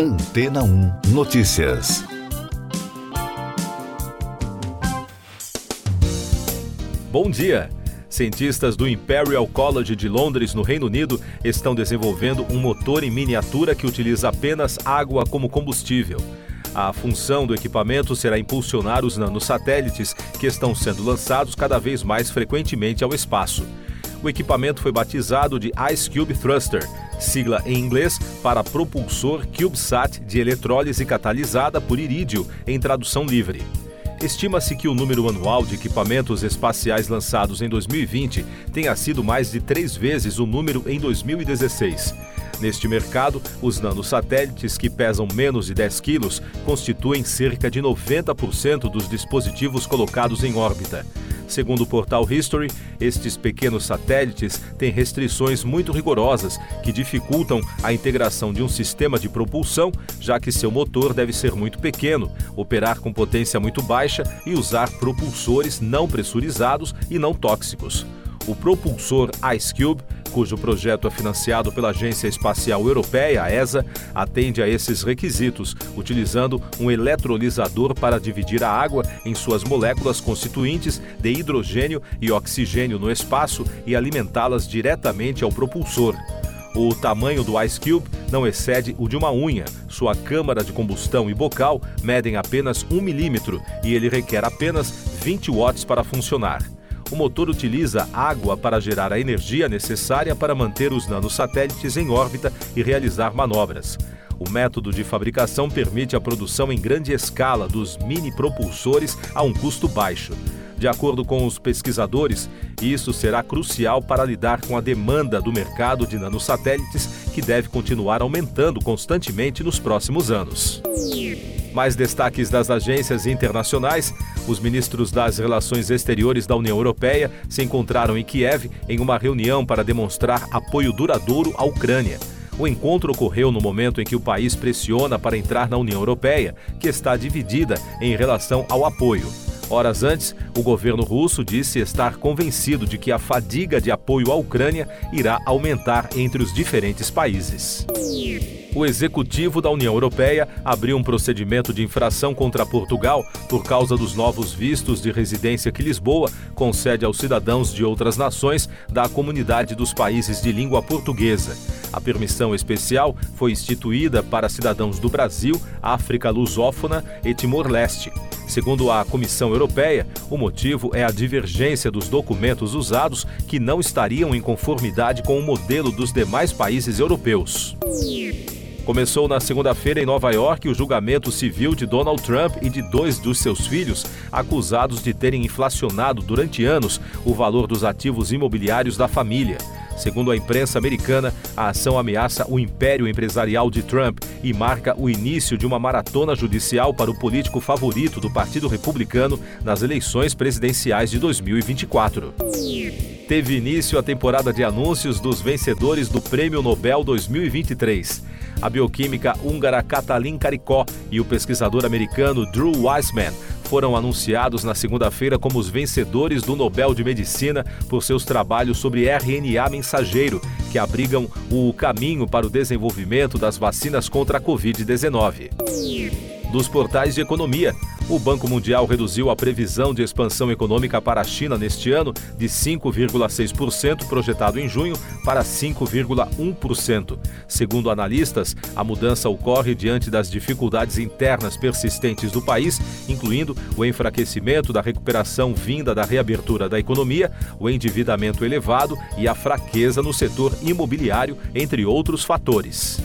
Antena 1 Notícias. Bom dia. Cientistas do Imperial College de Londres, no Reino Unido, estão desenvolvendo um motor em miniatura que utiliza apenas água como combustível. A função do equipamento será impulsionar os nanosatélites que estão sendo lançados cada vez mais frequentemente ao espaço. O equipamento foi batizado de Ice Cube Thruster, sigla em inglês para propulsor CubeSat de eletrólise catalisada por irídio, em tradução livre. Estima-se que o número anual de equipamentos espaciais lançados em 2020 tenha sido mais de três vezes o número em 2016. Neste mercado, os nanosatélites que pesam menos de 10 quilos constituem cerca de 90% dos dispositivos colocados em órbita. Segundo o portal History, estes pequenos satélites têm restrições muito rigorosas que dificultam a integração de um sistema de propulsão, já que seu motor deve ser muito pequeno, operar com potência muito baixa e usar propulsores não pressurizados e não tóxicos. O propulsor IceCube cujo projeto é financiado pela Agência Espacial Europeia, a ESA, atende a esses requisitos, utilizando um eletrolisador para dividir a água em suas moléculas constituintes de hidrogênio e oxigênio no espaço e alimentá-las diretamente ao propulsor. O tamanho do Ice Cube não excede o de uma unha. Sua câmara de combustão e bocal medem apenas um milímetro e ele requer apenas 20 watts para funcionar o motor utiliza água para gerar a energia necessária para manter os nanosatélites em órbita e realizar manobras. O método de fabricação permite a produção em grande escala dos mini propulsores a um custo baixo. De acordo com os pesquisadores, isso será crucial para lidar com a demanda do mercado de nanosatélites, que deve continuar aumentando constantemente nos próximos anos. Mais destaques das agências internacionais. Os ministros das Relações Exteriores da União Europeia se encontraram em Kiev em uma reunião para demonstrar apoio duradouro à Ucrânia. O encontro ocorreu no momento em que o país pressiona para entrar na União Europeia, que está dividida em relação ao apoio. Horas antes, o governo russo disse estar convencido de que a fadiga de apoio à Ucrânia irá aumentar entre os diferentes países. O executivo da União Europeia abriu um procedimento de infração contra Portugal por causa dos novos vistos de residência que Lisboa concede aos cidadãos de outras nações da comunidade dos países de língua portuguesa. A permissão especial foi instituída para cidadãos do Brasil, África Lusófona e Timor-Leste. Segundo a Comissão Europeia, o motivo é a divergência dos documentos usados que não estariam em conformidade com o modelo dos demais países europeus. Começou na segunda-feira em Nova York o julgamento civil de Donald Trump e de dois dos seus filhos, acusados de terem inflacionado durante anos o valor dos ativos imobiliários da família. Segundo a imprensa americana, a ação ameaça o império empresarial de Trump e marca o início de uma maratona judicial para o político favorito do Partido Republicano nas eleições presidenciais de 2024. Teve início a temporada de anúncios dos vencedores do Prêmio Nobel 2023. A bioquímica húngara Katalin Karikó e o pesquisador americano Drew Weissman foram anunciados na segunda-feira como os vencedores do Nobel de Medicina por seus trabalhos sobre RNA mensageiro, que abrigam o caminho para o desenvolvimento das vacinas contra a Covid-19. Dos portais de economia, o Banco Mundial reduziu a previsão de expansão econômica para a China neste ano de 5,6% projetado em junho para 5,1%. Segundo analistas, a mudança ocorre diante das dificuldades internas persistentes do país, incluindo o enfraquecimento da recuperação vinda da reabertura da economia, o endividamento elevado e a fraqueza no setor imobiliário, entre outros fatores.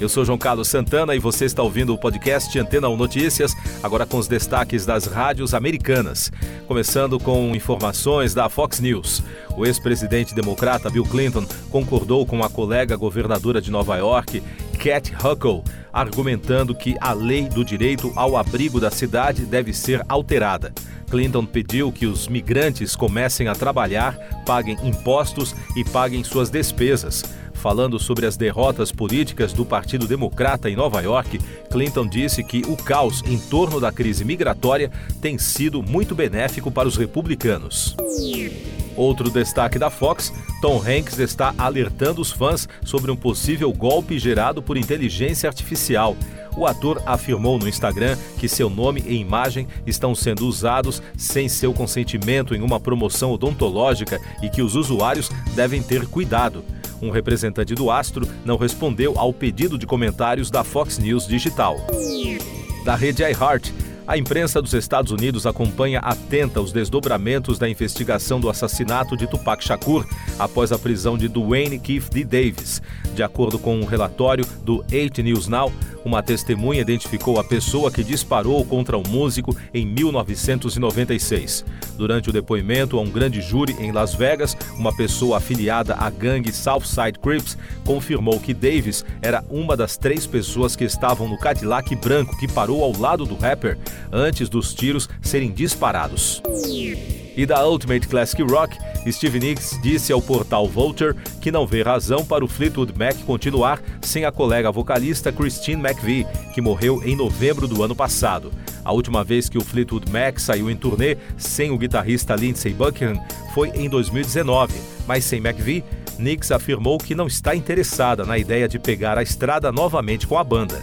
Eu sou João Carlos Santana e você está ouvindo o podcast Antena 1 Notícias, agora com os destaques das rádios americanas. Começando com informações da Fox News. O ex-presidente democrata Bill Clinton concordou com a colega governadora de Nova York, Cat Huckle, argumentando que a lei do direito ao abrigo da cidade deve ser alterada. Clinton pediu que os migrantes comecem a trabalhar, paguem impostos e paguem suas despesas. Falando sobre as derrotas políticas do Partido Democrata em Nova York, Clinton disse que o caos em torno da crise migratória tem sido muito benéfico para os republicanos. Outro destaque da Fox: Tom Hanks está alertando os fãs sobre um possível golpe gerado por inteligência artificial. O ator afirmou no Instagram que seu nome e imagem estão sendo usados sem seu consentimento em uma promoção odontológica e que os usuários devem ter cuidado. Um representante do Astro não respondeu ao pedido de comentários da Fox News Digital. Da rede iHeart, a imprensa dos Estados Unidos acompanha atenta os desdobramentos da investigação do assassinato de Tupac Shakur após a prisão de Dwayne Keith D. Davis. De acordo com um relatório do 8 News Now, uma testemunha identificou a pessoa que disparou contra o músico em 1996. Durante o depoimento a um grande júri em Las Vegas, uma pessoa afiliada à gangue Southside Crips confirmou que Davis era uma das três pessoas que estavam no Cadillac branco que parou ao lado do rapper antes dos tiros serem disparados. E da Ultimate Classic Rock, Steve Nicks disse ao portal Vulture que não vê razão para o Fleetwood Mac continuar sem a colega vocalista Christine McVie, que morreu em novembro do ano passado. A última vez que o Fleetwood Mac saiu em turnê sem o guitarrista Lindsey Buckingham foi em 2019, mas sem McVie, Nicks afirmou que não está interessada na ideia de pegar a estrada novamente com a banda.